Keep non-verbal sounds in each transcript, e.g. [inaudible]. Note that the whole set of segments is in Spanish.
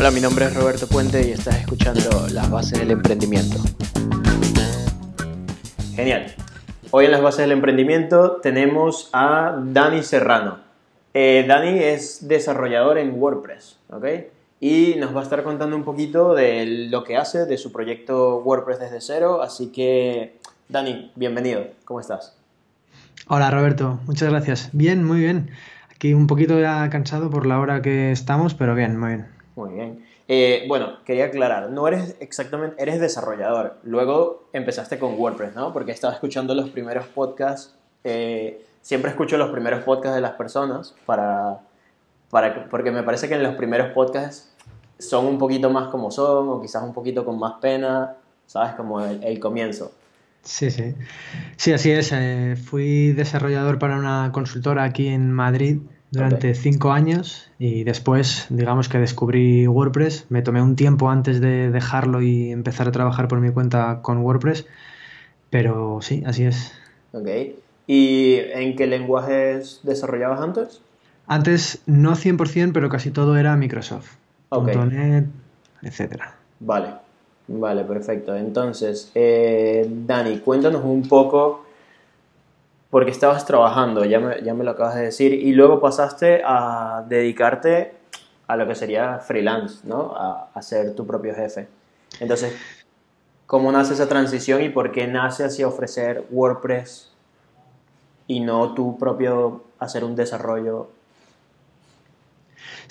Hola, mi nombre es Roberto Puente y estás escuchando Las Bases del Emprendimiento. Genial. Hoy en Las Bases del Emprendimiento tenemos a Dani Serrano. Eh, Dani es desarrollador en WordPress, ¿ok? Y nos va a estar contando un poquito de lo que hace, de su proyecto WordPress desde cero. Así que, Dani, bienvenido. ¿Cómo estás? Hola, Roberto. Muchas gracias. Bien, muy bien. Aquí un poquito ya cansado por la hora que estamos, pero bien, muy bien. Muy bien. Eh, bueno, quería aclarar, no eres exactamente, eres desarrollador. Luego empezaste con WordPress, ¿no? Porque estaba escuchando los primeros podcasts. Eh, siempre escucho los primeros podcasts de las personas para, para, porque me parece que en los primeros podcasts son un poquito más como son o quizás un poquito con más pena, ¿sabes? Como el, comienzo. Sí, sí. Sí, así es. Eh, fui desarrollador para una consultora aquí en Madrid durante cinco años y después, digamos que descubrí WordPress. Me tomé un tiempo antes de dejarlo y empezar a trabajar por mi cuenta con WordPress, pero sí, así es. Ok. ¿Y en qué lenguajes desarrollabas antes? Antes no 100%, pero casi todo era Microsoft. Okay. .NET, etcétera. Vale, vale, perfecto. Entonces, eh, Dani, cuéntanos un poco porque estabas trabajando, ya me, ya me lo acabas de decir, y luego pasaste a dedicarte a lo que sería freelance, ¿no? A, ser tu propio jefe. Entonces, ¿cómo nace esa transición y por qué nace hacia ofrecer WordPress y no tu propio hacer un desarrollo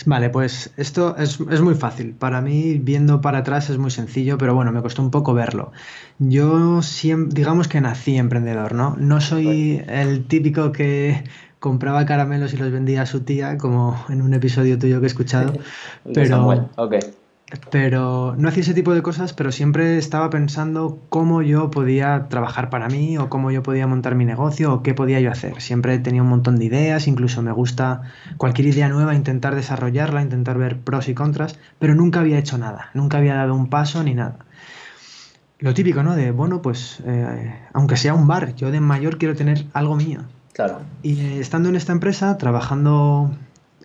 Vale, pues esto es, muy fácil. Para mí, viendo para atrás es muy sencillo, pero bueno, me costó un poco verlo. Yo siempre, digamos que nací emprendedor, ¿no? No soy el típico que compraba caramelos y los vendía a su tía, como en un episodio tuyo que he escuchado. [laughs] pero, okay. Pero no hacía ese tipo de cosas, pero siempre estaba pensando cómo yo podía trabajar para mí o cómo yo podía montar mi negocio o qué podía yo hacer. Siempre tenía un montón de ideas, incluso me gusta cualquier idea nueva intentar desarrollarla, intentar ver pros y contras, pero nunca había hecho nada, nunca había dado un paso ni nada. Lo típico, ¿no? De, bueno, pues eh, aunque sea un bar, yo de mayor quiero tener algo mío. Claro. Y eh, estando en esta empresa, trabajando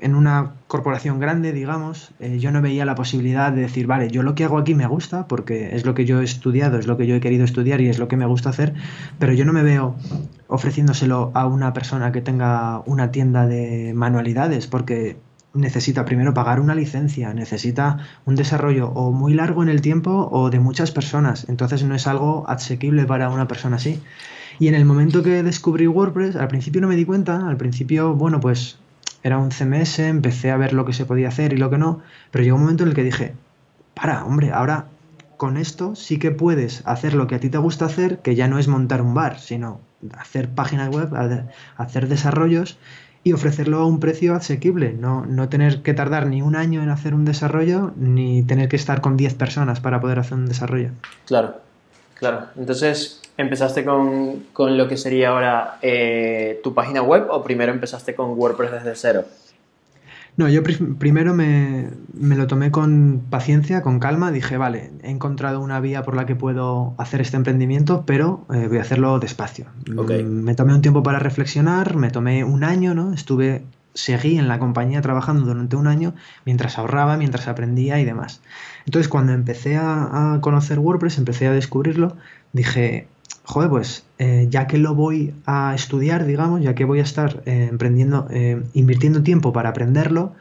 en una corporación grande, digamos, eh, yo no veía la posibilidad de decir, vale, yo lo que hago aquí me gusta, porque es lo que yo he estudiado, es lo que yo he querido estudiar y es lo que me gusta hacer, pero yo no me veo ofreciéndoselo a una persona que tenga una tienda de manualidades, porque necesita primero pagar una licencia, necesita un desarrollo o muy largo en el tiempo o de muchas personas, entonces no es algo asequible para una persona así. Y en el momento que descubrí WordPress, al principio no me di cuenta, al principio, bueno, pues era un CMS, empecé a ver lo que se podía hacer y lo que no, pero llegó un momento en el que dije, para, hombre, ahora con esto sí que puedes hacer lo que a ti te gusta hacer, que ya no es montar un bar, sino hacer páginas web, hacer desarrollos y ofrecerlo a un precio asequible, no, no tener que tardar ni un año en hacer un desarrollo, ni tener que estar con 10 personas para poder hacer un desarrollo. Claro, claro. Entonces, ¿Empezaste con, lo que sería ahora eh, tu página web o primero empezaste con WordPress desde cero? No, yo primero me, lo tomé con paciencia, con calma. Dije, vale, he encontrado una vía por la que puedo hacer este emprendimiento, pero eh, voy a hacerlo despacio. Mm, me tomé un tiempo para reflexionar, me tomé un año, ¿no? Estuve, seguí en la compañía trabajando durante un año mientras ahorraba, mientras aprendía y demás. Entonces, cuando empecé a conocer WordPress, empecé a descubrirlo, dije, joder, pues eh, ya que lo voy a estudiar, digamos, ya que voy a estar eh, emprendiendo, eh, invirtiendo tiempo para aprenderlo,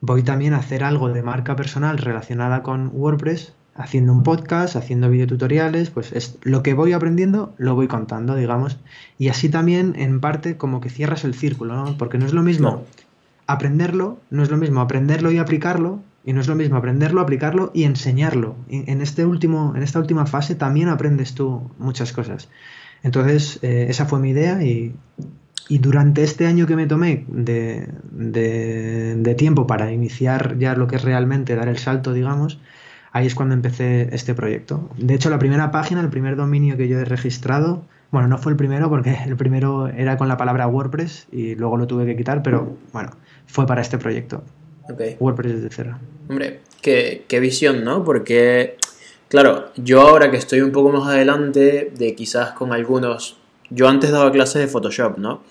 voy también a hacer algo de marca personal relacionada con WordPress, haciendo un podcast, haciendo videotutoriales, pues es lo que voy aprendiendo lo voy contando, digamos, y así también en parte como que cierras el círculo, ¿no? Porque no es lo mismo aprenderlo, no es lo mismo aprenderlo y aplicarlo y no es lo mismo aprenderlo, aplicarlo y enseñarlo. En, este último, en esta última fase también aprendes tú muchas cosas. Entonces, eh, esa fue mi idea y, durante este año que me tomé de, de, tiempo para iniciar ya lo que es realmente dar el salto, digamos, ahí es cuando empecé este proyecto. De hecho, la primera página, el primer dominio que yo he registrado, bueno, no fue el primero porque [laughs] el primero era con la palabra WordPress y luego lo tuve que quitar, pero bueno, fue para este proyecto. WordPress desde cero. Hombre, qué, qué visión, ¿no? Porque, claro, yo ahora que estoy un poco más adelante de quizás con algunos... Yo antes daba clases de Photoshop, ¿no?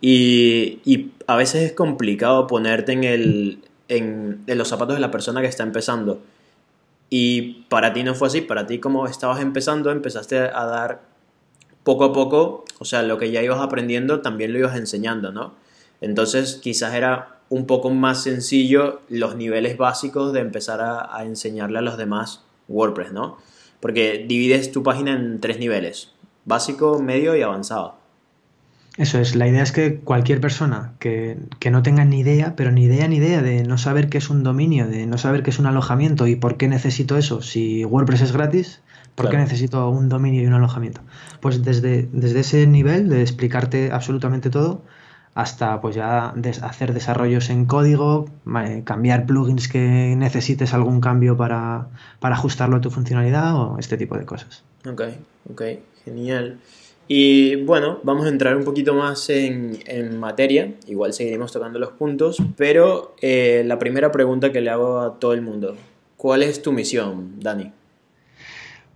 Y, y a veces es complicado ponerte en el, en, en los zapatos de la persona que está empezando. Y para ti no fue así, para ti como estabas empezando, empezaste a dar poco a poco, o sea, lo que ya ibas aprendiendo también lo ibas enseñando, ¿no? Entonces quizás era un poco más sencillo los niveles básicos de empezar a, enseñarle a los demás WordPress, ¿no? Porque divides tu página en tres niveles, básico, medio y avanzado. Eso es, la idea es que cualquier persona que, que, no tenga ni idea, pero ni idea ni idea de no saber qué es un dominio, de no saber qué es un alojamiento y por qué necesito eso, si WordPress es gratis, ¿por qué necesito un dominio y un alojamiento? Pues desde, desde ese nivel de explicarte absolutamente todo, hasta pues ya hacer desarrollos en código, cambiar plugins que necesites algún cambio para, para, ajustarlo a tu funcionalidad o este tipo de cosas. Ok, ok, genial. Y bueno, vamos a entrar un poquito más en, en materia, igual seguiremos tocando los puntos, pero eh, la primera pregunta que le hago a todo el mundo, ¿cuál es tu misión, Dani?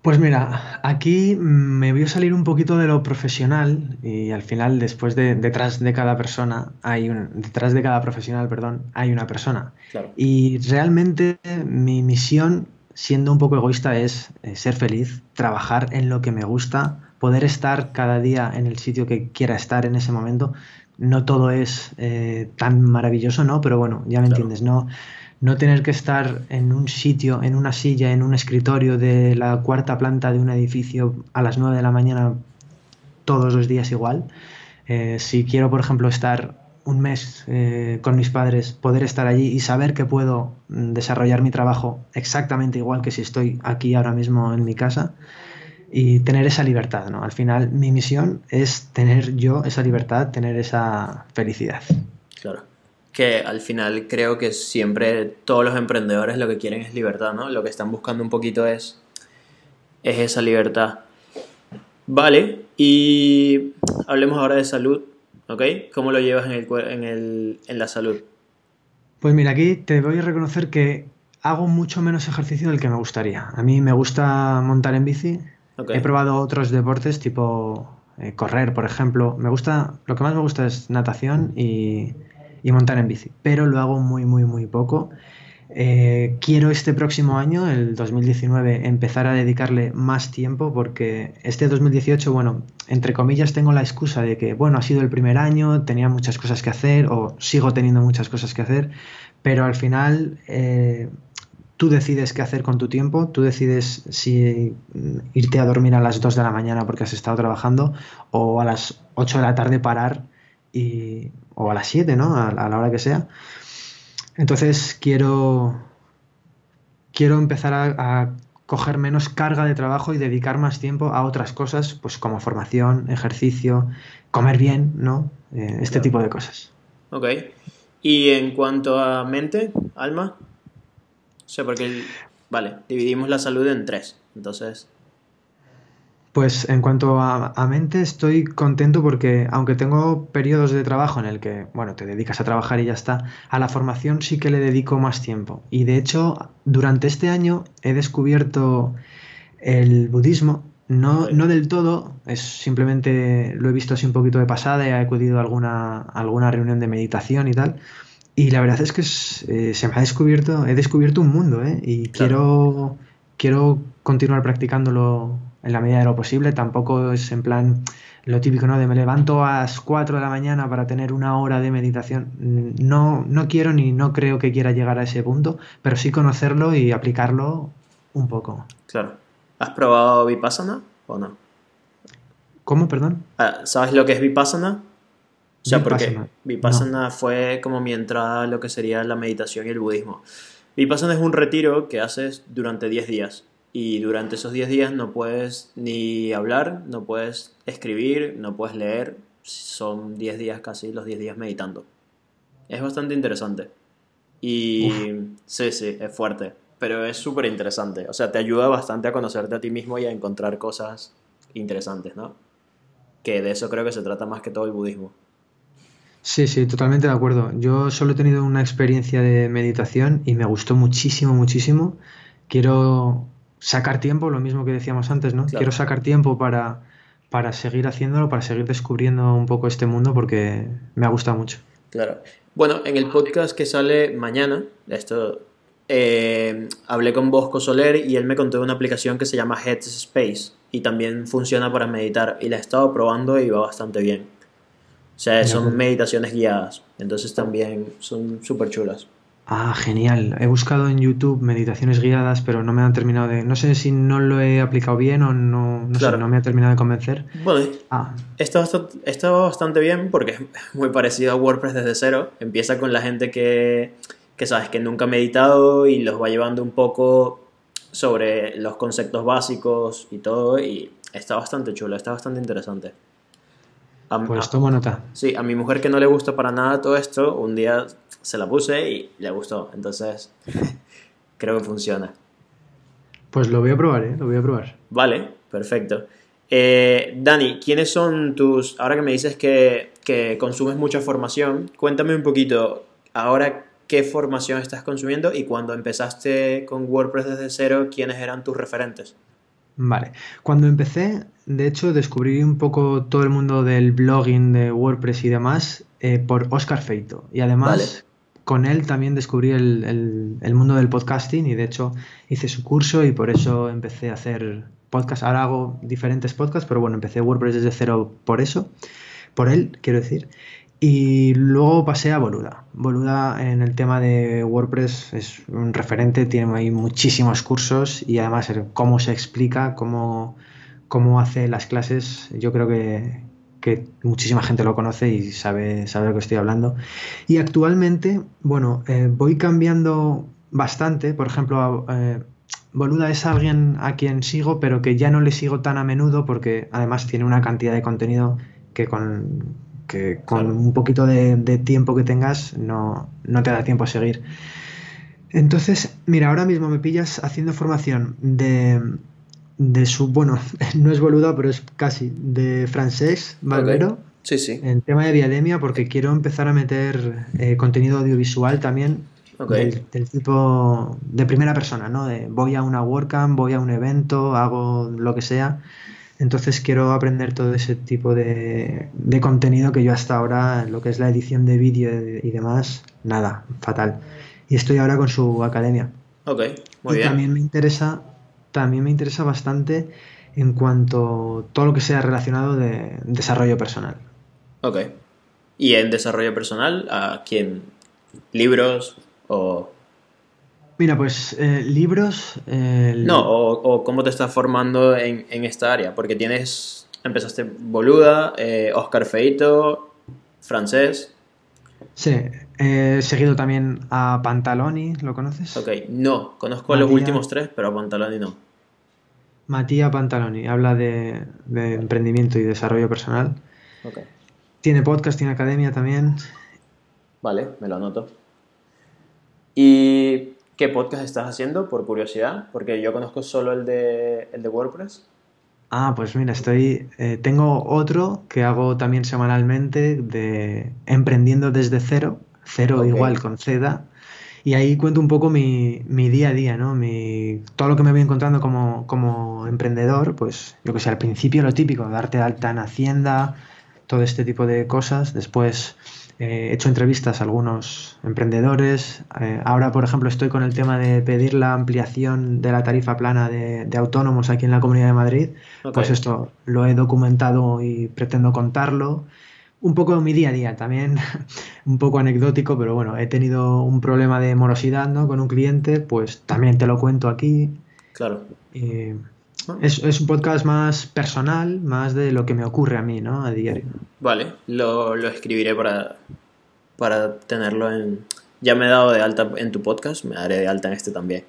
Pues mira, aquí me voy a salir un poquito de lo profesional y al final después de detrás de cada persona hay un detrás de cada profesional, perdón, hay una persona. Y realmente mi misión, siendo un poco egoísta, es eh, ser feliz, trabajar en lo que me gusta, poder estar cada día en el sitio que quiera estar en ese momento. No todo es eh, tan maravilloso, ¿no? Pero bueno, ya me entiendes, no no tener que estar en un sitio, en una silla, en un escritorio de la cuarta planta de un edificio a las 9 de la mañana todos los días igual. Eh, si quiero, por ejemplo, estar un mes eh, con mis padres, poder estar allí y saber que puedo mm, desarrollar mi trabajo exactamente igual que si estoy aquí ahora mismo en mi casa y tener esa libertad, ¿no? Al final mi misión es tener yo esa libertad, tener esa felicidad. Claro que al final creo que siempre todos los emprendedores lo que quieren es libertad, ¿no? Lo que están buscando un poquito es, es esa libertad. Vale, y hablemos ahora de salud, ¿ok? ¿Cómo lo llevas en, el, en, el, en la salud? Pues mira, aquí te voy a reconocer que hago mucho menos ejercicio del que me gustaría. A mí me gusta montar en bici. He probado otros deportes tipo eh, correr, por ejemplo. Me gusta, lo que más me gusta es natación y, y montar en bici, pero lo hago muy, muy, muy poco. Eh, quiero este próximo año, el 2019, empezar a dedicarle más tiempo porque este 2018, bueno, entre comillas tengo la excusa de que, bueno, ha sido el primer año, tenía muchas cosas que hacer o sigo teniendo muchas cosas que hacer, pero al final eh, tú decides qué hacer con tu tiempo, tú decides si irte a dormir a las 2 de la mañana porque has estado trabajando o a las 8 de la tarde parar y o a las 7, ¿no? A, la hora que sea. Entonces quiero, quiero empezar a, coger menos carga de trabajo y dedicar más tiempo a otras cosas, pues como formación, ejercicio, comer bien, ¿no? Eh, este tipo de cosas. Ok. Y en cuanto a mente, alma, o sea, porque, vale, dividimos la salud en tres, entonces... Pues en cuanto a, mente estoy contento porque aunque tengo periodos de trabajo en el que, bueno, te dedicas a trabajar y ya está, a la formación sí que le dedico más tiempo. Y de hecho, durante este año he descubierto el budismo, no, no del todo, es simplemente lo he visto así un poquito de pasada, he acudido a alguna, alguna reunión de meditación y tal. Y la verdad es que eh, se me ha descubierto, he descubierto un mundo, ¿eh? Y quiero, quiero continuar practicándolo en la medida de lo posible. Tampoco es en plan lo típico, ¿no? De me levanto a las 4 de la mañana para tener una hora de meditación. No, no quiero ni no creo que quiera llegar a ese punto, pero sí conocerlo y aplicarlo un poco. Claro. ¿Has probado Vipassana o no? ¿Cómo, perdón? Ah, ¿Sabes lo que es Vipassana? O sea, porque Vipassana fue como mi entrada a lo que sería la meditación y el budismo. Vipassana es un retiro que haces durante 10 días y durante esos 10 días no puedes ni hablar, no puedes escribir, no puedes leer. Son 10 días casi, los 10 días meditando. Es bastante interesante. Y sí, sí, es fuerte, pero es súper interesante. O sea, te ayuda bastante a conocerte a ti mismo y a encontrar cosas interesantes, ¿no? Que de eso creo que se trata más que todo el budismo. Sí, sí, totalmente de acuerdo. Yo solo he tenido una experiencia de meditación y me gustó muchísimo, muchísimo. Quiero sacar tiempo, lo mismo que decíamos antes, ¿no? Quiero sacar tiempo para, para seguir haciéndolo, para seguir descubriendo un poco este mundo porque me ha gustado mucho. Claro. Bueno, en el podcast que sale mañana, esto eh, hablé con Bosco Soler y él me contó de una aplicación que se llama Headspace y también funciona para meditar y la he estado probando y va bastante bien. O sea, son meditaciones guiadas, entonces también son súper chulas. Ah, genial. He buscado en YouTube meditaciones guiadas, pero no me han terminado de... No sé si no lo he aplicado bien o no, no, sé, no me ha terminado de convencer. Bueno, ah. está, está bastante bien porque es muy parecido a WordPress desde cero. Empieza con la gente que que sabes que nunca ha meditado y los va llevando un poco sobre los conceptos básicos y todo y está bastante chulo, está bastante interesante. pues tomo nota. Sí, a mi mujer que no le gusta para nada todo esto, un día se la puse y le gustó, entonces [laughs] creo que funciona. Pues lo voy a probar, ¿eh? Lo voy a probar. Vale, perfecto. Eh, Dani, ¿quiénes son tus... Ahora que me dices que, que consumes mucha formación, cuéntame un poquito, ahora qué formación estás consumiendo y cuando empezaste con WordPress desde cero, quiénes eran tus referentes. Vale, cuando empecé, de hecho, descubrí un poco todo el mundo del blogging de WordPress y demás eh, por Oscar Feito. Y además, con él también descubrí el, mundo del podcasting y de hecho hice su curso y por eso empecé a hacer podcast. Ahora hago diferentes podcasts, pero bueno, empecé WordPress desde cero por eso, por él, quiero decir. Y luego pasé a Boluda. Boluda en el tema de WordPress es un referente, tiene ahí muchísimos cursos y además cómo se explica, cómo, cómo hace las clases, yo creo que, muchísima gente lo conoce y sabe, sabe lo que estoy hablando. Y actualmente, bueno, eh, voy cambiando bastante, por ejemplo, eh, Boluda es alguien a quien sigo, pero que ya no le sigo tan a menudo porque además tiene una cantidad de contenido que con que con un poquito de, tiempo que tengas no, te da tiempo a seguir. Entonces, mira, ahora mismo me pillas haciendo formación de, de su, bueno, [laughs] no es boluda, pero es casi, de francés, Valvero. Sí, sí. En tema de Viademia, porque quiero empezar a meter eh, contenido audiovisual también del, del, tipo de primera persona, ¿no? De voy a una WordCamp, voy a un evento, hago lo que sea entonces quiero aprender todo ese tipo de, contenido que yo hasta ahora, lo que es la edición de vídeo y demás, nada, fatal. Y estoy ahora con su academia. Ok, muy y También me interesa, también me interesa bastante en cuanto todo lo que sea relacionado de desarrollo personal. Ok. ¿Y en desarrollo personal a quién? ¿Libros o Mira, pues eh, libros... No, o, cómo te estás formando en, esta área, porque tienes, empezaste Boluda, eh, Oscar Feito, francés. Sí, he seguido también a Pantaloni, ¿lo conoces? Ok, no, conozco a los últimos tres, pero a Pantaloni no. Matías Pantaloni, habla de, emprendimiento y desarrollo personal. Okay. Tiene podcast, tiene academia también. Vale, me lo anoto. Y ¿Qué podcast estás haciendo, por curiosidad? Porque yo conozco solo el de, el de WordPress. Ah, pues mira, estoy. Eh, tengo otro que hago también semanalmente de Emprendiendo desde cero, cero igual con CEDA. Y ahí cuento un poco mi, día a día, ¿no? Mi, todo lo que me voy encontrando como, como emprendedor, pues yo que sé, al principio lo típico, darte alta en Hacienda, todo este tipo de cosas. Después eh, he hecho entrevistas a algunos emprendedores. Eh, ahora, por ejemplo, estoy con el tema de pedir la ampliación de la tarifa plana de, autónomos aquí en la Comunidad de Madrid. Pues esto lo he documentado y pretendo contarlo. Un poco mi día a día, también [laughs] un poco anecdótico, pero bueno, he tenido un problema de morosidad ¿no? con un cliente, pues también te lo cuento aquí. Claro. Ah. Es, un podcast más personal, más de lo que me ocurre a mí, ¿no? A diario. Vale, lo, escribiré para, para tenerlo en... Ya me he dado de alta en tu podcast, me daré de alta en este también.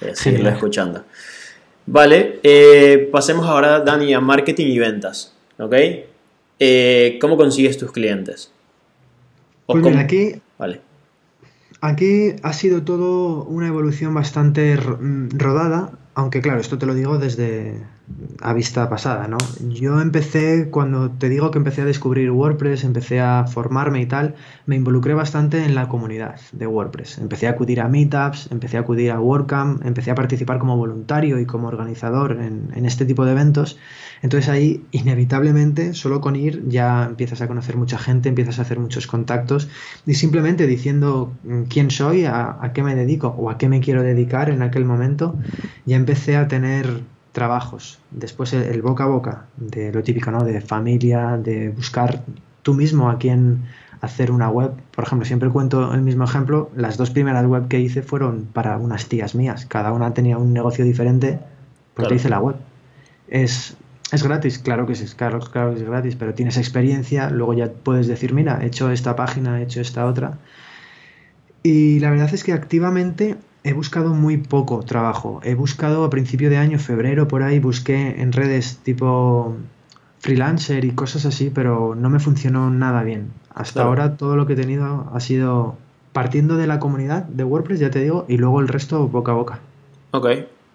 Eh, seguirlo escuchando. Vale, eh, pasemos ahora, Dani, a marketing y ventas, ¿ok? Eh, ¿Cómo consigues tus clientes? pues aquí... Vale. Aquí ha sido todo una evolución bastante rodada aunque claro, esto te lo digo desde, a vista pasada, ¿no? Yo empecé, cuando te digo que empecé a descubrir WordPress, empecé a formarme y tal, me involucré bastante en la comunidad de WordPress. Empecé a acudir a meetups, empecé a acudir a WordCamp, empecé a participar como voluntario y como organizador en, este tipo de eventos. Entonces ahí, inevitablemente, solo con ir ya empiezas a conocer mucha gente, empiezas a hacer muchos contactos y simplemente diciendo mm, quién soy, a qué me dedico o a qué me quiero dedicar en aquel momento, ya empecé a tener trabajos. Después el, boca a boca, de lo típico, ¿no? De familia, de buscar tú mismo a quién hacer una web. Por ejemplo, siempre cuento el mismo ejemplo. Las dos primeras web que hice fueron para unas tías mías. Cada una tenía un negocio diferente, pues te hice la web. Es, es gratis, claro que es, claro, claro que es gratis, pero tienes experiencia, luego ya puedes decir, mira, he hecho esta página, he hecho esta otra. Y la verdad es que activamente he buscado muy poco trabajo. He buscado a principio de año, febrero, por ahí, busqué en redes tipo freelancer y cosas así, pero no me funcionó nada bien. Hasta ahora todo lo que he tenido ha sido partiendo de la comunidad de WordPress, ya te digo, y luego el resto boca a boca. Ok,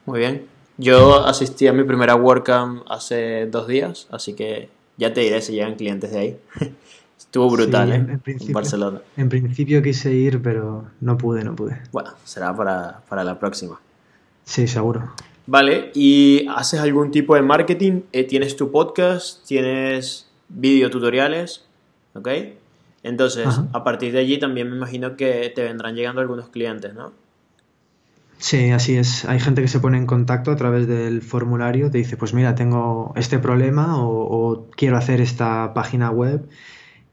muy bien. Yo asistí a mi primera WordCamp hace dos días, así que ya te diré si llegan clientes de ahí. [laughs] Estuvo brutal, ¿eh? En, Barcelona. En principio quise ir, pero no pude, no pude. Bueno, será para, la próxima. Sí, seguro. Vale, ¿y haces algún tipo de marketing? Eh, ¿Tienes tu podcast? ¿Tienes videotutoriales? ¿Ok? Entonces, a partir de allí también me imagino que te vendrán llegando algunos clientes, ¿no? Sí, así es. Hay gente que se pone en contacto a través del formulario, te dice, pues mira, tengo este problema o quiero hacer esta página web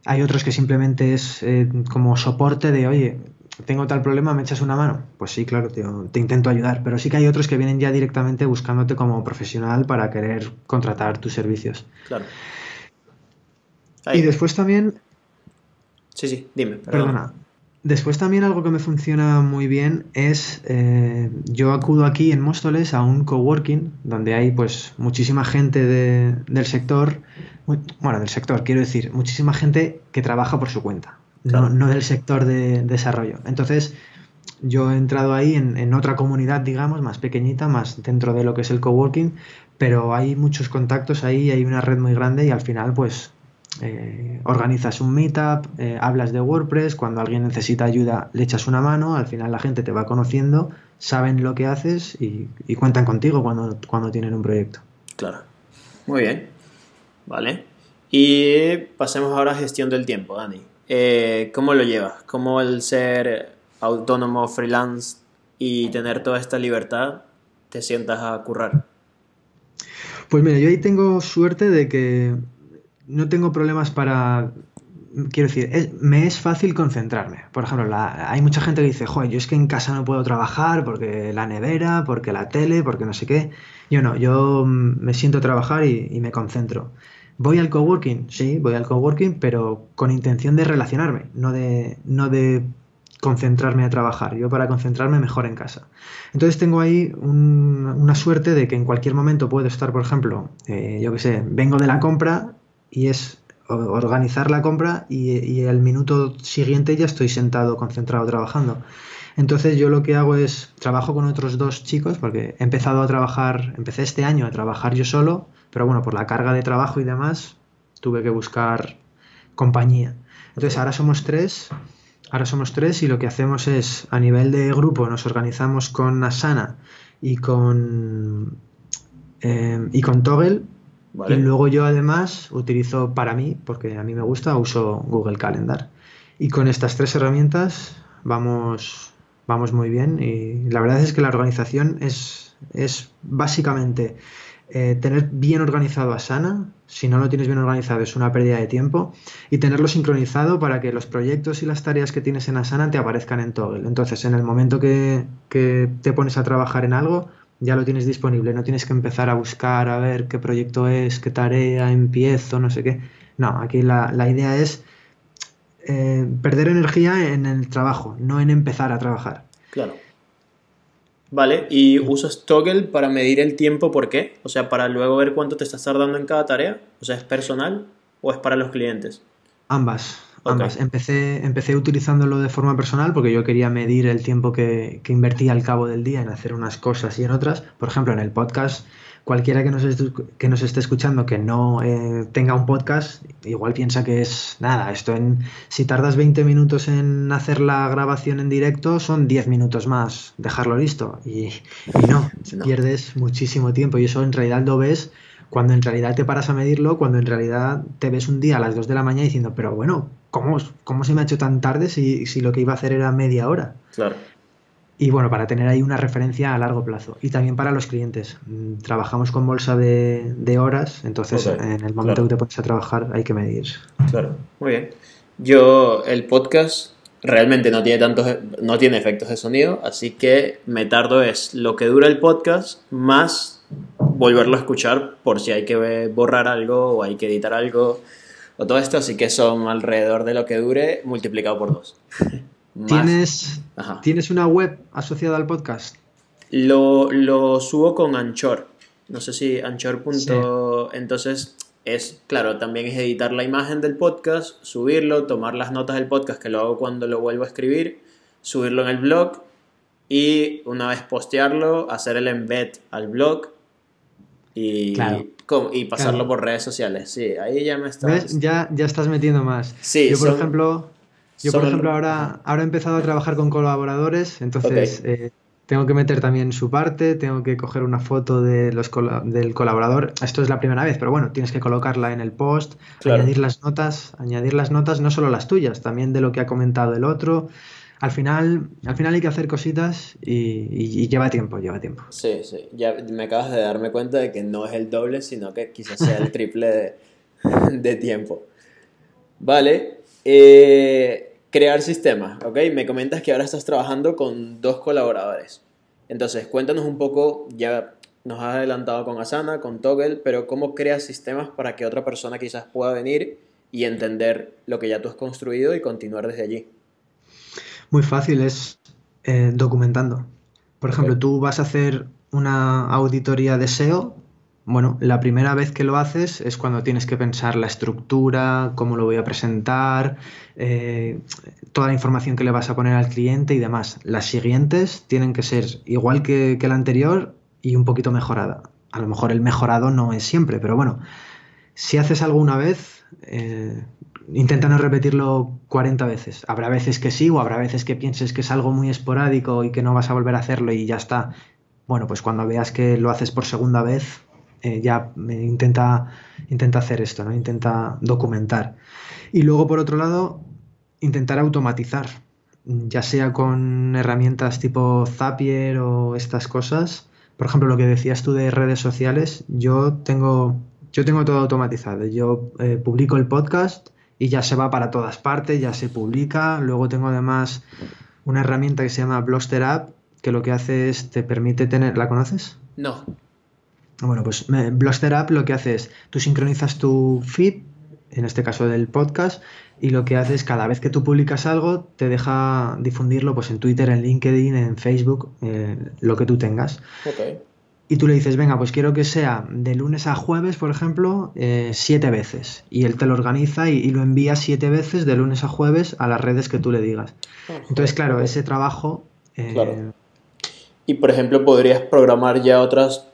hay otros que simplemente es eh, como soporte de, oye, tengo tal problema, ¿me echas una mano? Pues sí, claro, te, te, intento ayudar. Pero sí que hay otros que vienen ya directamente buscándote como profesional para querer contratar tus servicios. Claro. Y después también... Sí, sí, dime. Perdona. Después también algo que me funciona muy bien es, eh, yo acudo aquí en Móstoles a un coworking donde hay pues muchísima gente del sector, bueno, del sector, quiero decir, muchísima gente que trabaja por su cuenta, no, del sector de desarrollo. Entonces, yo he entrado ahí en, en, otra comunidad, digamos, más pequeñita, más dentro de lo que es el coworking, pero hay muchos contactos ahí, hay una red muy grande y al final, pues, eh, organizas un meetup, eh, hablas de WordPress, cuando alguien necesita ayuda le echas una mano, al final la gente te va conociendo, saben lo que haces y, cuentan contigo cuando, cuando tienen un proyecto. Claro. Muy bien. Vale. Y pasemos ahora a gestión del tiempo, Dani. Eh, ¿Cómo lo llevas? ¿Cómo el ser autónomo, freelance y tener toda esta libertad te sientas a currar? Pues mira, yo ahí tengo suerte de que no tengo problemas para quiero decir, me es fácil concentrarme. Por ejemplo, hay mucha gente que dice, joder, yo es que en casa no puedo trabajar porque la nevera, porque la tele, porque no sé qué. Yo no, yo me siento a trabajar y, me concentro. ¿Voy al coworking? Sí, voy al coworking, pero con intención de relacionarme, no de, no de concentrarme a trabajar. Yo para concentrarme mejor en casa. Entonces tengo ahí una suerte de que en cualquier momento puedo estar, por ejemplo, eh, yo qué sé, vengo de la compra y es organizar la compra y, y el minuto siguiente ya estoy sentado, concentrado, trabajando. Entonces yo lo que hago es trabajo con otros dos chicos porque he empezado a trabajar, empecé este año a trabajar yo solo, pero bueno, por la carga de trabajo y demás tuve que buscar compañía. Entonces ahora somos tres, ahora somos tres y lo que hacemos es a nivel de grupo nos organizamos con Asana y con eh, y con Toggle y luego yo además utilizo para mí, porque a mí me gusta, uso Google Calendar. Y con estas tres herramientas vamos, vamos muy bien. Y la verdad es que la organización es, es básicamente eh, tener bien organizado Asana. Si no lo tienes bien organizado es una pérdida de tiempo. Y tenerlo sincronizado para que los proyectos y las tareas que tienes en Asana te aparezcan en Toggle. Entonces, en el momento que, que te pones a trabajar en algo, ya lo tienes disponible, no tienes que empezar a buscar a ver qué proyecto es, qué tarea empiezo, no sé qué. No, aquí la, idea es eh, perder energía en el trabajo, no en empezar a trabajar. Claro. Vale, ¿y usas Toggle para medir el tiempo? ¿Por qué? O sea, para luego ver cuánto te estás tardando en cada tarea. O sea, ¿es personal o es para los clientes? Ambas. Empecé, empecé utilizándolo de forma personal porque yo quería medir el tiempo que, que, invertía al cabo del día en hacer unas cosas y en otras. Por ejemplo, en el podcast, cualquiera que nos, que nos esté escuchando que no eh, tenga un podcast, igual piensa que es nada, esto en, si tardas 20 minutos en hacer la grabación en directo, son 10 minutos más, dejarlo listo. Y, no, pierdes muchísimo tiempo. Y eso en realidad lo ves cuando en realidad te paras a medirlo, cuando en realidad te ves un día a las 2 de la mañana diciendo, pero bueno, ¿cómo, cómo se me ha hecho tan tarde si, si lo que iba a hacer era media hora? Claro. Y bueno, para tener ahí una referencia a largo plazo. Y también para los clientes. Mm, trabajamos con bolsa de, horas, entonces en el momento que te pones a trabajar hay que medir. Claro, muy bien. Yo, el podcast realmente no tiene tantos, no tiene efectos de sonido, así que me tardo es lo que dura el podcast más volverlo a escuchar por si hay que borrar algo o hay que editar algo o todo esto, así que son alrededor de lo que dure multiplicado por dos. [laughs] ¿Tienes, ¿Tienes una web asociada al podcast? Lo, lo subo con Anchor. No sé si Anchor. Entonces, es, claro, también es editar la imagen del podcast, subirlo, tomar las notas del podcast, que lo hago cuando lo vuelvo a escribir, subirlo en el blog y una vez postearlo, hacer el embed al blog y, y pasarlo por redes sociales. Sí, ahí ya me estás... Ya, ya estás metiendo más. Sí, Yo, por ejemplo yo, por ejemplo, ahora, ahora he empezado a trabajar con colaboradores, entonces eh, tengo que meter también su parte, tengo que coger una foto de los del colaborador. Esto es la primera vez, pero bueno, tienes que colocarla en el post, añadir las notas, añadir las notas, no solo las tuyas, también de lo que ha comentado el otro. Al final, al final hay que hacer cositas y, lleva tiempo, lleva tiempo. Sí, sí. Ya me acabas de darme cuenta de que no es el doble, sino que quizás sea el triple [laughs] de, tiempo. Vale. Eh, crear sistemas, ¿ok? Me comentas que ahora estás trabajando con dos colaboradores. Entonces, cuéntanos un poco, ya nos has adelantado con Asana, con Toggle, pero ¿cómo creas sistemas para que otra persona quizás pueda venir y entender lo que ya tú has construido y continuar desde allí? Muy fácil, es eh, documentando. Por ejemplo, tú vas a hacer una auditoría de SEO bueno, la primera vez que lo haces es cuando tienes que pensar la estructura, cómo lo voy a presentar, eh, toda la información que le vas a poner al cliente y demás. Las siguientes tienen que ser igual que, la anterior y un poquito mejorada. A lo mejor el mejorado no es siempre, pero bueno, si haces algo una vez, eh, intenta no repetirlo 40 veces. Habrá veces que sí o habrá veces que pienses que es algo muy esporádico y que no vas a volver a hacerlo y ya está. Bueno, pues cuando veas que lo haces por segunda vez, eh, ya intenta, intenta hacer esto, ¿no? Intenta documentar. Y luego, por otro lado, intentar automatizar, ya sea con herramientas tipo Zapier o estas cosas. Por ejemplo, lo que decías tú de redes sociales, yo tengo, yo tengo todo automatizado. Yo eh, publico el podcast y ya se va para todas partes, ya se publica. Luego tengo además una herramienta que se llama Blogster App, que lo que hace es te permite tener. ¿La conoces? No. Bueno, pues Bloster App lo que hace es, tú sincronizas tu feed, en este caso del podcast, y lo que hace es cada vez que tú publicas algo, te deja difundirlo pues en Twitter, en LinkedIn, en Facebook, eh, lo que tú tengas. Y tú le dices, venga, pues quiero que sea de lunes a jueves, por ejemplo, eh, siete veces. Y él te lo organiza y, lo envía siete veces de lunes a jueves a las redes que tú le digas. Entonces, claro, ese trabajo... Eh, claro. Y, por ejemplo, podrías programar ya otras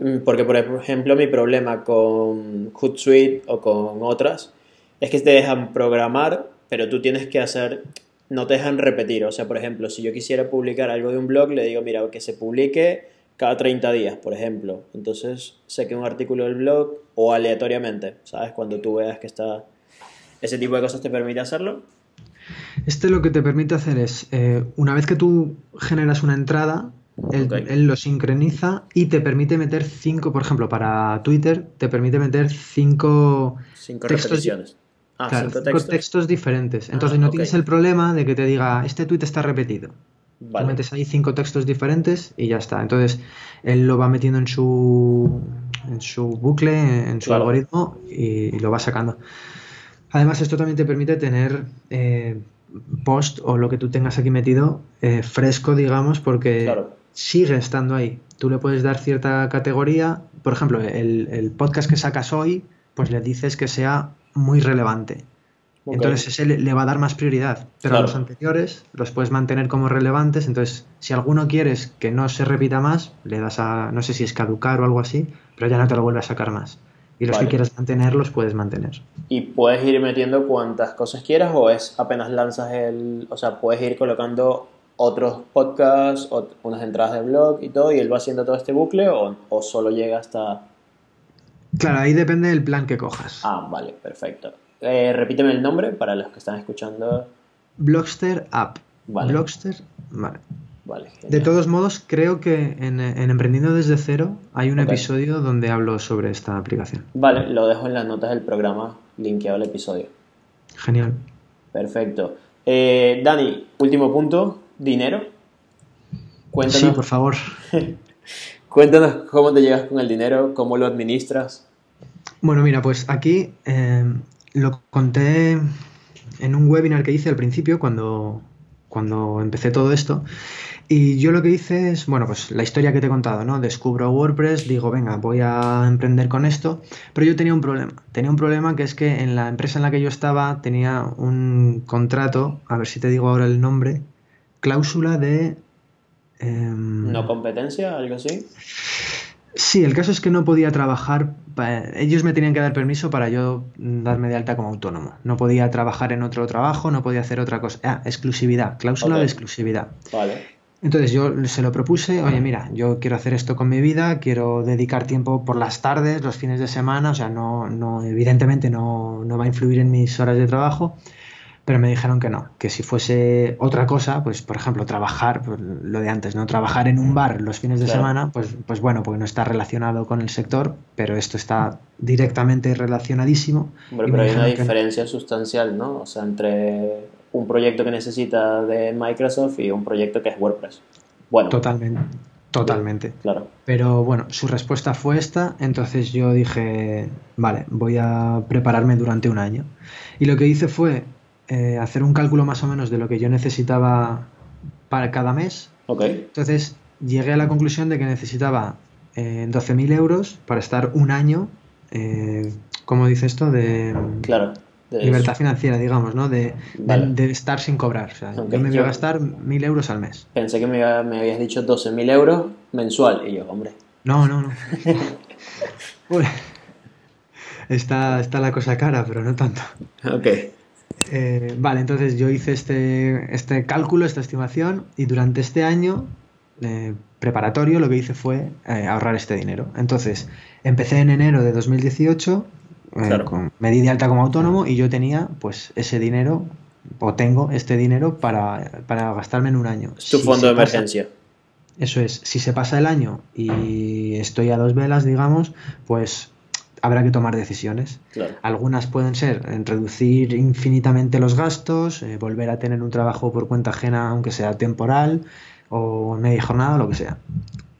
Mm, porque, por ejemplo, mi problema con Hootsuite o con otras es que te dejan programar, pero tú tienes que hacer, no te dejan repetir. O sea, por ejemplo, si yo quisiera publicar algo de un blog, le digo, mira, que se publique cada 30 días, por ejemplo. Entonces, que un artículo del blog o aleatoriamente, ¿sabes? Cuando tú veas que está... Ese tipo de cosas te permite hacerlo. Este lo que te permite hacer es, eh, una vez que tú generas una entrada, él, lo sincroniza y te permite meter cinco, por ejemplo, para Twitter, te permite meter cinco, cinco textos, ah, cinco, textos. diferentes. Ah, Entonces no tienes el problema de que te diga, este tweet está repetido. Metes ahí cinco textos diferentes y ya está. Entonces él lo va metiendo en su, en su bucle, en su algoritmo y, lo va sacando. Además, esto también te permite tener eh, post o lo que tú tengas aquí metido eh, fresco, digamos, porque sigue estando ahí. Tú le puedes dar cierta categoría, por ejemplo, el, podcast que sacas hoy, pues le dices que sea muy relevante. Entonces ese le, le va a dar más prioridad. Pero Claro. a los anteriores los puedes mantener como relevantes. Entonces, si alguno quieres que no se repita más, le das a, no sé si es caducar o algo así, pero ya no te lo vuelve a sacar más. Y los Vale. que quieras mantener, los puedes mantener. Y puedes ir metiendo cuantas cosas quieras o es apenas lanzas el... O sea, puedes ir colocando otros podcasts, ot- unas entradas de blog y todo, y él va haciendo todo este bucle o, o solo llega hasta... Claro, ahí depende del plan que cojas. Ah, vale, perfecto. Eh, repíteme el nombre para los que están escuchando. Blogster App. Vale. Blogster, vale. Vale. De todos modos, creo que en, en Emprendiendo desde cero hay un episodio donde hablo sobre esta aplicación. Vale, lo dejo en las notas del programa, linkeado al episodio. Genial. Perfecto. Eh, Dani, último punto, dinero. Cuéntanos, Sí, por favor. [laughs] cuéntanos cómo te llegas con el dinero, cómo lo administras. Bueno, mira, pues aquí eh, lo conté en un webinar que hice al principio cuando, cuando empecé todo esto. Y yo lo que hice es, bueno, pues la historia que te he contado, ¿no? Descubro WordPress, digo, venga, voy a emprender con esto. Pero yo tenía un problema. Tenía un problema que es que en la empresa en la que yo estaba tenía un contrato, a ver si te digo ahora el nombre, cláusula de... em, ¿No competencia? ¿Algo así? Sí, el caso es que no podía trabajar, ellos me tenían que dar permiso para yo darme de alta como autónomo. No podía trabajar en otro trabajo, no podía hacer otra cosa. Ah, exclusividad, cláusula de exclusividad. Vale. Entonces yo se lo propuse, oye, mira, yo quiero hacer esto con mi vida, quiero dedicar tiempo por las tardes, los fines de semana, o sea, no, no, evidentemente no, no va a influir en mis horas de trabajo, pero me dijeron que no, que si fuese otra cosa, pues por ejemplo, trabajar, pues, lo de antes, ¿no? Trabajar en un bar los fines de Claro. semana, pues, pues bueno, porque no está relacionado con el sector, pero esto está directamente relacionadísimo. Hombre, pero hay una no. diferencia sustancial, ¿no? O sea, entre un proyecto que necesita de Microsoft y un proyecto que es WordPress. Bueno, Totalmente, totalmente. claro. Pero bueno, su respuesta fue esta, entonces yo dije, vale, voy a prepararme durante un año. Y lo que hice fue eh, hacer un cálculo más o menos de lo que yo necesitaba para cada mes. Ok, Entonces llegué a la conclusión de que necesitaba eh, 12.000 euros para estar un año, eh, ¿cómo dice esto? De claro. De- libertad financiera, digamos, ¿no? De, de- Vale. de estar sin cobrar. O sea, yo me voy a gastar 1.000 euros al mes. Pensé que me, iba- me habías dicho 12.000 euros mensual. Y yo, hombre, No, no, no. [laughs] Uy. Está, está la cosa cara, pero no tanto. ok. Eh, vale, entonces yo hice este, este cálculo, esta estimación, y durante este año eh, preparatorio lo que hice fue eh, ahorrar este dinero. Entonces, empecé en enero de 2018, eh, Claro. con- me di de alta como autónomo y yo tenía pues ese dinero, o tengo este dinero para, para gastarme en un año. Tu Si fondo de pasa- emergencia. eso es, si se pasa el año y estoy a dos velas, digamos, pues habrá que tomar decisiones. Claro. Algunas pueden ser reducir infinitamente los gastos, eh, volver a tener un trabajo por cuenta ajena, aunque sea temporal, o media jornada, lo que sea.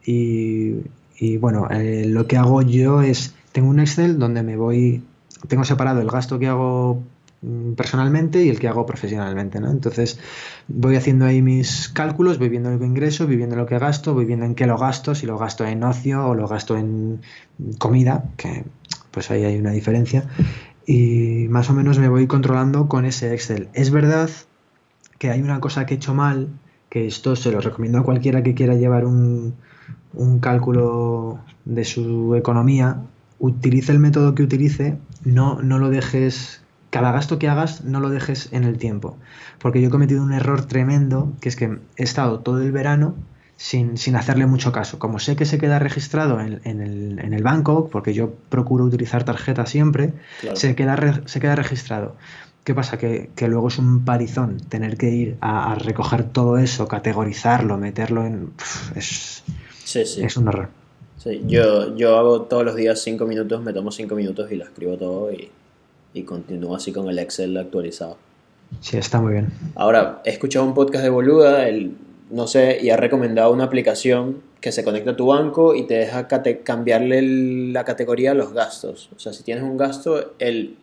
Y, y bueno, eh, lo que hago yo es, tengo un Excel donde me voy, tengo separado el gasto que hago mm, personalmente y el que hago profesionalmente, ¿no? Entonces voy haciendo ahí mis cálculos, voy viendo lo que ingreso, voy viendo lo que gasto, voy viendo en qué lo gasto, si lo gasto en ocio o lo gasto en comida, que pues ahí hay una diferencia. Y más o menos me voy controlando con ese Excel. Es verdad que hay una cosa que he hecho mal, que esto se lo recomiendo a cualquiera que quiera llevar un, cálculo de su economía, utilice el método que utilice, no, no lo dejes, cada gasto que hagas, no lo dejes en el tiempo. Porque yo he cometido un error tremendo, que es que he estado todo el verano sin, sin hacerle mucho caso. Como sé que se queda registrado en, en el, en el banco, porque yo procuro utilizar tarjeta siempre, Claro. se, queda re- se queda registrado. ¿Qué pasa? Que, que luego es un parizón tener que ir a, a recoger todo eso, categorizarlo, meterlo en... Es, Sí, sí. es un error. Sí, yo, yo hago todos los días 5 minutos, me tomo 5 minutos y lo escribo todo y, y continúo así con el Excel actualizado. Sí, está muy bien. Ahora, he escuchado un podcast de Boluda, el, no sé, y ha recomendado una aplicación que se conecta a tu banco y te deja cambiarle la categoría a los gastos. O sea, si tienes un gasto, él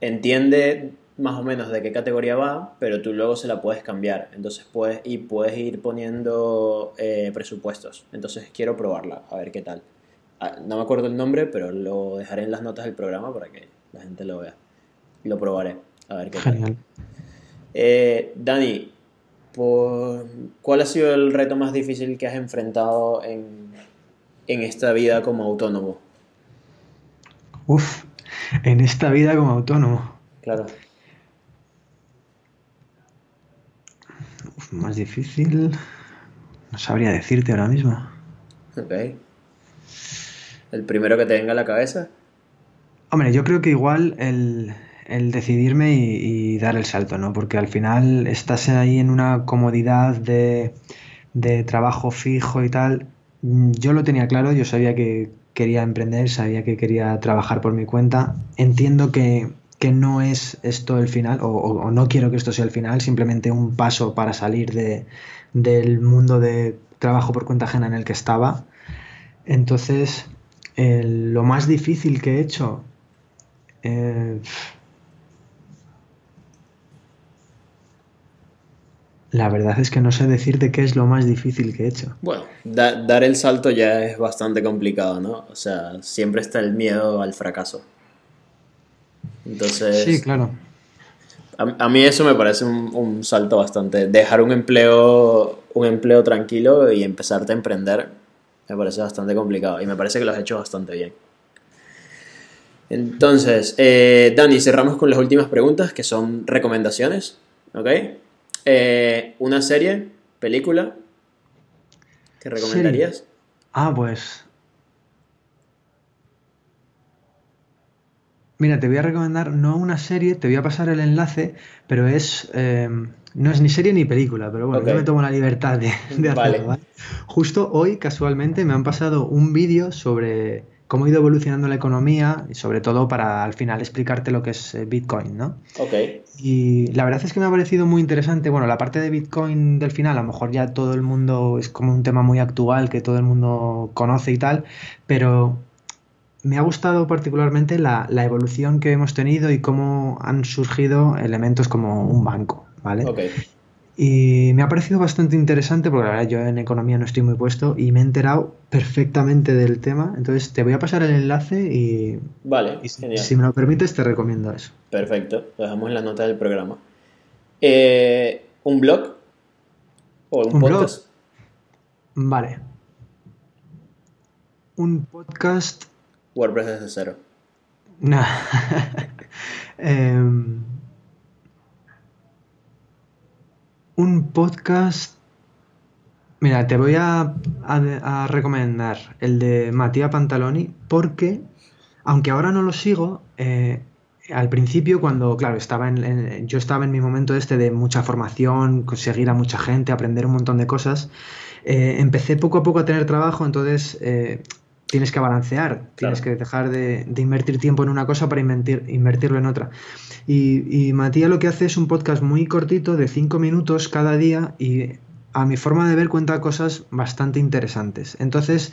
entiende más o menos de qué categoría va, pero tú luego se la puedes cambiar. Entonces puedes, y puedes ir poniendo eh, presupuestos. Entonces quiero probarla, a ver qué tal. Ah, No me acuerdo el nombre, pero lo dejaré en las notas del programa para que la gente lo vea. Lo probaré. A ver qué Genial. tal. Eh, Dani, por- ¿cuál ha sido el reto más difícil que has enfrentado en, en esta vida como autónomo? Uf, en esta vida como autónomo. Claro. Uf, más difícil. No sabría decirte ahora mismo. Ok. El primero que te venga a la cabeza. Hombre, yo creo que igual el, el decidirme y, dar el salto, ¿no? Porque al final estás ahí en una comodidad de, trabajo fijo y tal. Yo lo tenía claro, yo sabía que quería emprender, sabía que quería trabajar por mi cuenta. Entiendo que, que no es esto el final, o, no quiero que esto sea el final, simplemente un paso para salir de, del mundo de trabajo por cuenta ajena en el que estaba. Entonces, eh, lo más difícil que he hecho, eh, la verdad es que no sé decirte qué es lo más difícil que he hecho. Bueno, da- dar el salto ya es bastante complicado, ¿no? O sea, siempre está el miedo al fracaso. Entonces, Sí, claro. a, a mí eso me parece un, un salto bastante. Dejar un empleo, un empleo tranquilo y empezarte a emprender me parece bastante complicado y me parece que lo has hecho bastante bien. Entonces, eh, Dani, cerramos con las últimas preguntas que son recomendaciones, ¿ok? Eh, una serie, película, ¿qué recomendarías? Ah, pues. Mira, te voy a recomendar no una serie, te voy a pasar el enlace, pero es. eh, no es ni serie ni película, pero bueno, yo me tomo la libertad de, de Vale. hacerlo, ¿vale? Justo hoy, casualmente, me han pasado un vídeo sobre cómo ha ido evolucionando la economía y sobre todo para al final explicarte lo que es eh, Bitcoin, ¿no? Ok, Y la verdad es que me ha parecido muy interesante. Bueno, la parte de Bitcoin del final, a lo mejor ya todo el mundo es como un tema muy actual que todo el mundo conoce y tal, pero me ha gustado particularmente la, la evolución que hemos tenido y cómo han surgido elementos como un banco, ¿vale? ok. Y me ha parecido bastante interesante porque la verdad yo en economía no estoy muy puesto y me he enterado perfectamente del tema. Entonces te voy a pasar el enlace y, Vale, y si- genial. si me lo permites te recomiendo eso. Perfecto, lo dejamos en la nota del programa. Eh, ¿Un blog? ¿O un, ¿Un blog? podcast? Vale. Un podcast. WordPress desde cero. No. [laughs] Em, un podcast. Mira, te voy a, a- recomendar el de Matías Pantaloni porque, aunque ahora no lo sigo, eh, al principio cuando, claro, estaba en, en- yo estaba en mi momento este de mucha formación, conseguir a mucha gente, aprender un montón de cosas, eh, empecé poco a poco a tener trabajo, entonces eh, tienes que balancear, tienes que dejar de, de invertir tiempo en una cosa para invertir- invertirlo en otra. Y, y Matías lo que hace es un podcast muy cortito, de 5 minutos cada día, y a mi forma de ver cuenta cosas bastante interesantes. Entonces,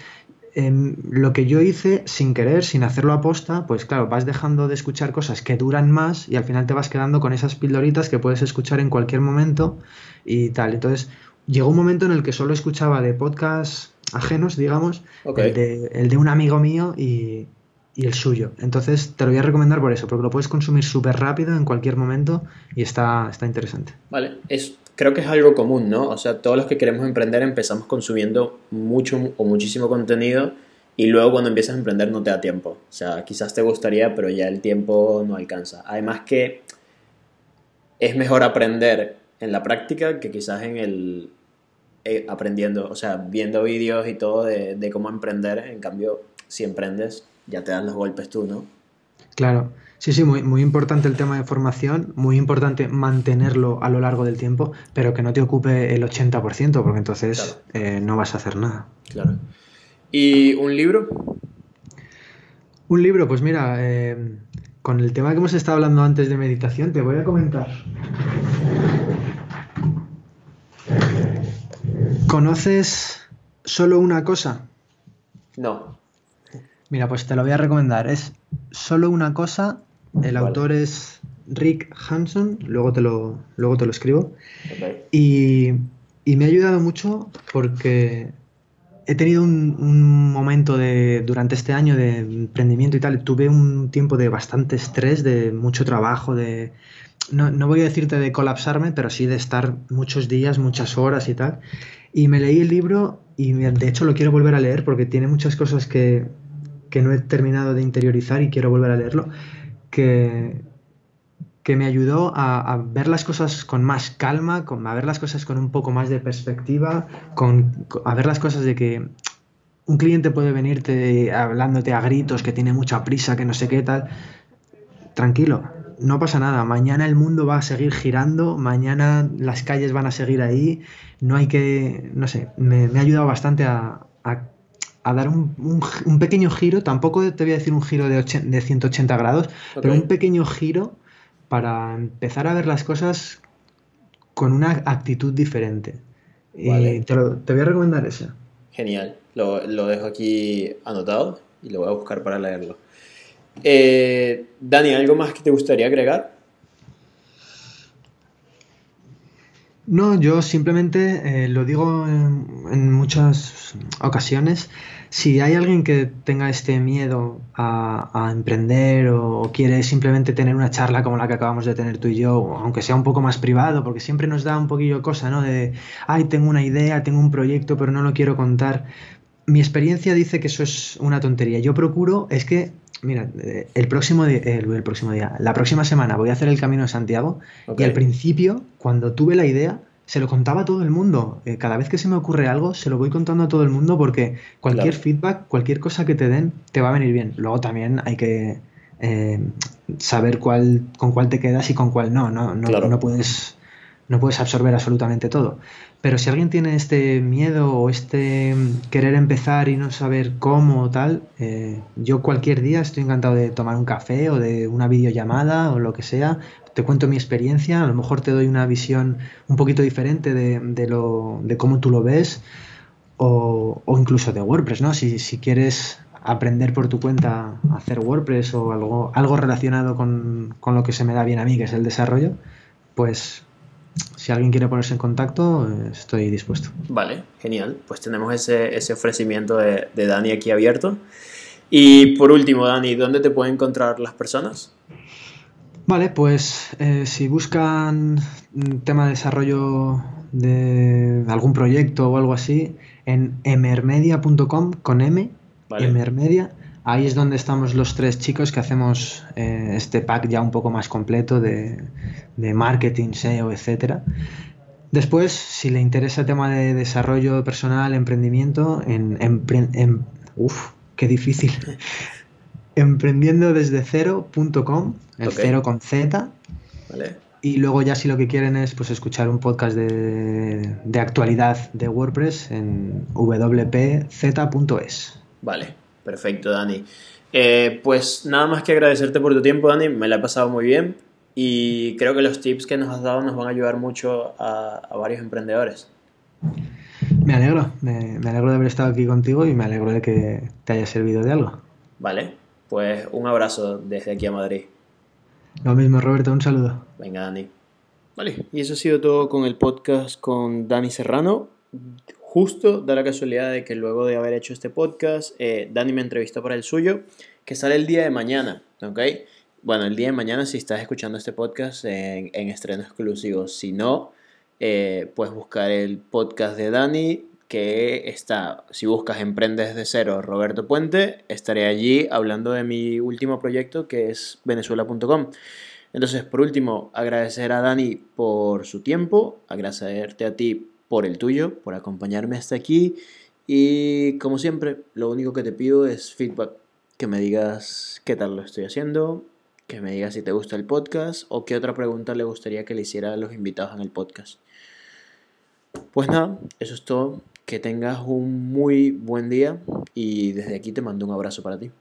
em, lo que yo hice sin querer, sin hacerlo aposta, pues claro, vas dejando de escuchar cosas que duran más y al final te vas quedando con esas pildoritas que puedes escuchar en cualquier momento y tal. Entonces, llegó un momento en el que solo escuchaba de podcasts ajenos, digamos, Ok. el, de, el de un amigo mío y, y el suyo. Entonces, te lo voy a recomendar por eso, porque lo puedes consumir súper rápido en cualquier momento y está, está interesante. Vale, es, creo que es algo común, ¿no? O sea, todos los que queremos emprender empezamos consumiendo mucho o muchísimo contenido y luego cuando empiezas a emprender no te da tiempo. O sea, quizás te gustaría, pero ya el tiempo no alcanza. Además que es mejor aprender en la práctica que quizás en el eh, aprendiendo, o sea, viendo vídeos y todo de, de cómo emprender. En cambio, si emprendes, ya te dan los golpes tú, ¿no? Claro, sí, sí, muy, muy importante el tema de formación, muy importante mantenerlo a lo largo del tiempo, pero que no te ocupe el 80%, porque entonces eh, no vas a hacer nada. Claro. ¿Y un libro? Un libro, pues mira, eh, con el tema que hemos estado hablando antes de meditación, te voy a comentar. ¿Conoces solo una cosa? No. Mira, pues te lo voy a recomendar. Es solo una cosa. El Vale. autor es Rick Hanson. Luego te lo, luego te lo escribo. Y, y me ha ayudado mucho porque he tenido un, un momento de, durante este año de emprendimiento y tal. Tuve un tiempo de bastante estrés, de mucho trabajo, de, no, no, voy a decirte de colapsarme, pero sí de estar muchos días, muchas horas y tal. Y me leí el libro y de hecho lo quiero volver a leer porque tiene muchas cosas que, que no he terminado de interiorizar y quiero volver a leerlo, que, que me ayudó a, ver las cosas con más calma, con, a ver las cosas con un poco más de perspectiva, con, a ver las cosas de que un cliente puede venirte hablándote a gritos, que tiene mucha prisa, que no sé qué tal. Tranquilo, no pasa nada. Mañana el mundo va a seguir girando, mañana las calles van a seguir ahí. No hay que, no sé, me, ha ayudado bastante a, a dar un, un, pequeño giro, tampoco te voy a decir un giro de, de 180 grados, pero un pequeño giro para empezar a ver las cosas con una actitud diferente. Y te, voy a recomendar esa. Genial, lo, lo, dejo aquí anotado y lo voy a buscar para leerlo. Eh, Dani, ¿algo más que te gustaría agregar? No, yo simplemente eh, lo digo en, muchas ocasiones. Si hay alguien que tenga este miedo a, emprender o, quiere simplemente tener una charla como la que acabamos de tener tú y yo, aunque sea un poco más privado, porque siempre nos da un poquillo cosa, ¿no? De, ay, tengo una idea, tengo un proyecto, pero no lo quiero contar. Mi experiencia dice que eso es una tontería. Yo procuro, es que Mira, eh, el próximo, día, el, próximo día, la próxima semana voy a hacer el Camino de Santiago y al principio, cuando tuve la idea, se lo contaba a todo el mundo. Eh, cada vez que se me ocurre algo, se lo voy contando a todo el mundo porque cualquier feedback, cualquier cosa que te den, te va a venir bien. Luego también hay que eh, saber cuál, con cuál te quedas y con cuál no. No, no, no puedes no puedes absorber absolutamente todo. Pero si alguien tiene este miedo o este mm, querer empezar y no saber cómo o tal, eh, yo cualquier día estoy encantado de tomar un café o de una videollamada o lo que sea. Te cuento mi experiencia, a lo mejor te doy una visión un poquito diferente de, lo, de cómo tú lo ves o, incluso de WordPress, ¿no? Si, si, quieres aprender por tu cuenta a hacer WordPress o algo, algo relacionado con, con lo que se me da bien a mí, que es el desarrollo, pues si alguien quiere ponerse en contacto, estoy dispuesto. Vale, genial. Pues tenemos ese, ese ofrecimiento de, de, Dani aquí abierto. Y por último, Dani, ¿dónde te pueden encontrar las personas? Vale, pues eh, si buscan un tema de desarrollo de algún proyecto o algo así, en emermedia.com con M, vale. emermedia, Ahí es donde estamos los tres chicos que hacemos eh, este pack ya un poco más completo de, marketing, SEO, etc. Después, si le interesa el tema de desarrollo personal, emprendimiento, en, en, uf, qué difícil. [laughs] emprendiendo desde cero.com, el cero con Z. Y luego ya si lo que quieren es pues escuchar un podcast de, de actualidad de WordPress en wpz.es. Vale, Perfecto, Dani. Eh, pues nada más que agradecerte por tu tiempo, Dani. Me la he pasado muy bien y creo que los tips que nos has dado nos van a ayudar mucho a, varios emprendedores. Me alegro, me, alegro de haber estado aquí contigo y me alegro de que te haya servido de algo. Vale, pues un abrazo desde aquí a Madrid. Lo mismo, Roberto, un saludo. Venga, Dani. Vale, y eso ha sido todo con el podcast con Dani Serrano justo da la casualidad de que luego de haber hecho este podcast, eh, Dani me entrevistó para el suyo, que sale el día de mañana, ¿ok? Bueno, el día de mañana si estás escuchando este podcast en, estreno exclusivo. Si no, eh, puedes buscar el podcast de Dani, que está, si buscas Emprendes de Cero, Roberto Puente, estaré allí hablando de mi último proyecto que es venezuela.com. Entonces, por último, agradecer a Dani por su tiempo, agradecerte a ti por el tuyo, por acompañarme hasta aquí. Y como siempre, lo único que te pido es feedback, que me digas qué tal lo estoy haciendo, que me digas si te gusta el podcast o qué otra pregunta le gustaría que le hiciera a los invitados en el podcast. Pues nada, eso es todo. Que tengas un muy buen día y desde aquí te mando un abrazo para ti.